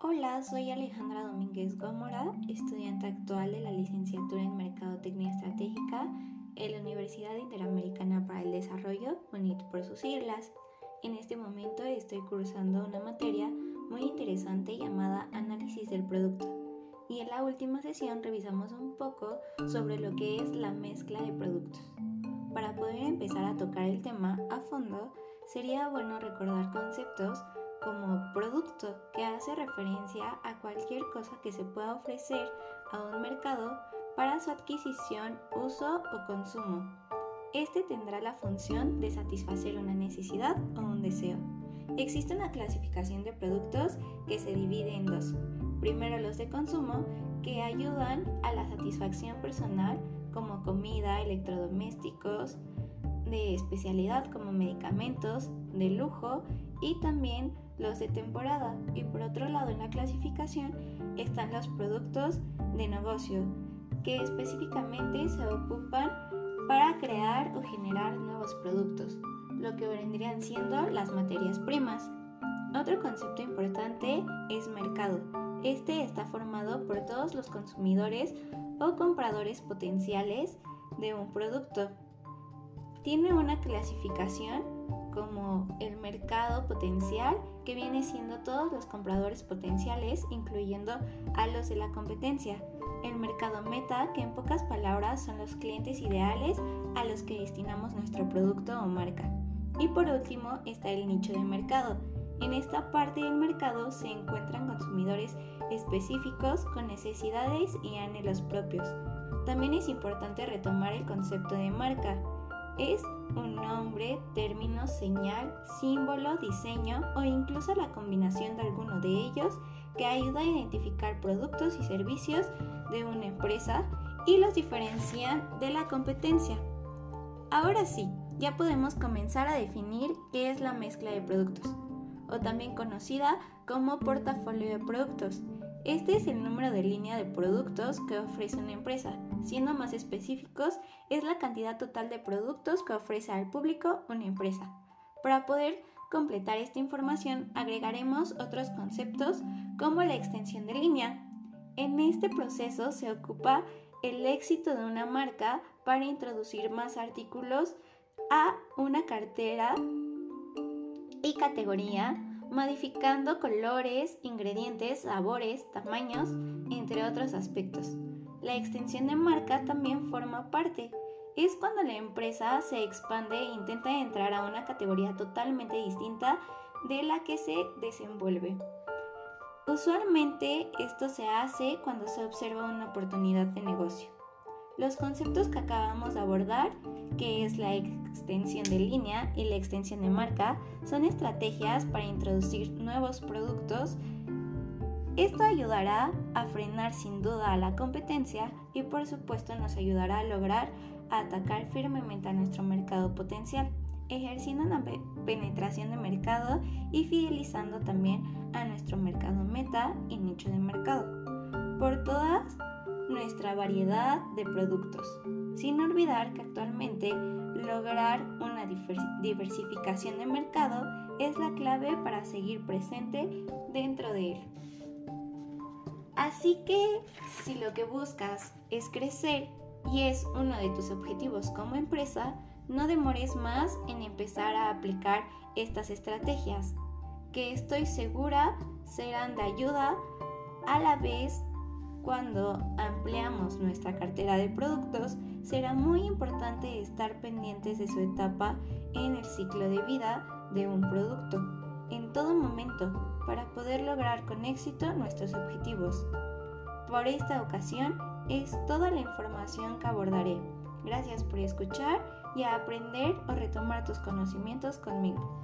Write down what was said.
Hola, soy Alejandra Domínguez Gómora, estudiante actual de la licenciatura en Mercadotecnia Estratégica en la Universidad Interamericana para el Desarrollo, UNIT por sus siglas. En este momento estoy cursando una materia muy interesante llamada Análisis del Producto. Y en la última sesión revisamos un poco sobre lo que es la mezcla de productos. Para poder empezar a tocar el tema a fondo, sería bueno recordar conceptos como producto, que hace referencia a cualquier cosa que se pueda ofrecer a un mercado para su adquisición, uso o consumo. Este tendrá la función de satisfacer una necesidad o un deseo. Existe una clasificación de productos que se divide en dos. Primero los de consumo, que ayudan a la satisfacción personal como comida, electrodomésticos, de especialidad como medicamentos, de lujo y también los de temporada. Y por otro lado en la clasificación están los productos de negocio, que específicamente se ocupan para crear o generar nuevos productos, lo que vendrían siendo las materias primas. Otro concepto importante es mercado. Este está formado por todos los consumidores o compradores potenciales de un producto. Tiene una clasificación como el mercado potencial, que viene siendo todos los compradores potenciales, incluyendo a los de la competencia. El mercado meta, que en pocas palabras son los clientes ideales a los que destinamos nuestro producto o marca. Y por último está el nicho de mercado. En esta parte del mercado se encuentran consumidores específicos con necesidades y anhelos propios. También es importante retomar el concepto de marca es un nombre, término, señal, símbolo, diseño o incluso la combinación de alguno de ellos que ayuda a identificar productos y servicios de una empresa y los diferencian de la competencia. Ahora sí, ya podemos comenzar a definir qué es la mezcla de productos, o también conocida como portafolio de productos. Este es el número de línea de productos que ofrece una empresa. Siendo más específicos, es la cantidad total de productos que ofrece al público una empresa. Para poder completar esta información, agregaremos otros conceptos como la extensión de línea. En este proceso se ocupa el éxito de una marca para introducir más artículos a una cartera y categoría modificando colores, ingredientes, sabores, tamaños, entre otros aspectos. La extensión de marca también forma parte. Es cuando la empresa se expande e intenta entrar a una categoría totalmente distinta de la que se desenvuelve. Usualmente esto se hace cuando se observa una oportunidad de negocio. Los conceptos que acabamos de abordar, que es la extensión de línea y la extensión de marca, son estrategias para introducir nuevos productos. Esto ayudará a frenar sin duda a la competencia y por supuesto nos ayudará a lograr atacar firmemente a nuestro mercado potencial, ejerciendo una penetración de mercado y fidelizando también a nuestro mercado meta y nicho de mercado. Por todas nuestra variedad de productos, sin olvidar que actualmente lograr una diversificación de mercado es la clave para seguir presente dentro de él. Así que si lo que buscas es crecer y es uno de tus objetivos como empresa, no demores más en empezar a aplicar estas estrategias, que estoy segura serán de ayuda a la vez cuando ampliamos nuestra cartera de productos, será muy importante estar pendientes de su etapa en el ciclo de vida de un producto, en todo momento, para poder lograr con éxito nuestros objetivos. Por esta ocasión es toda la información que abordaré. Gracias por escuchar y aprender o retomar tus conocimientos conmigo.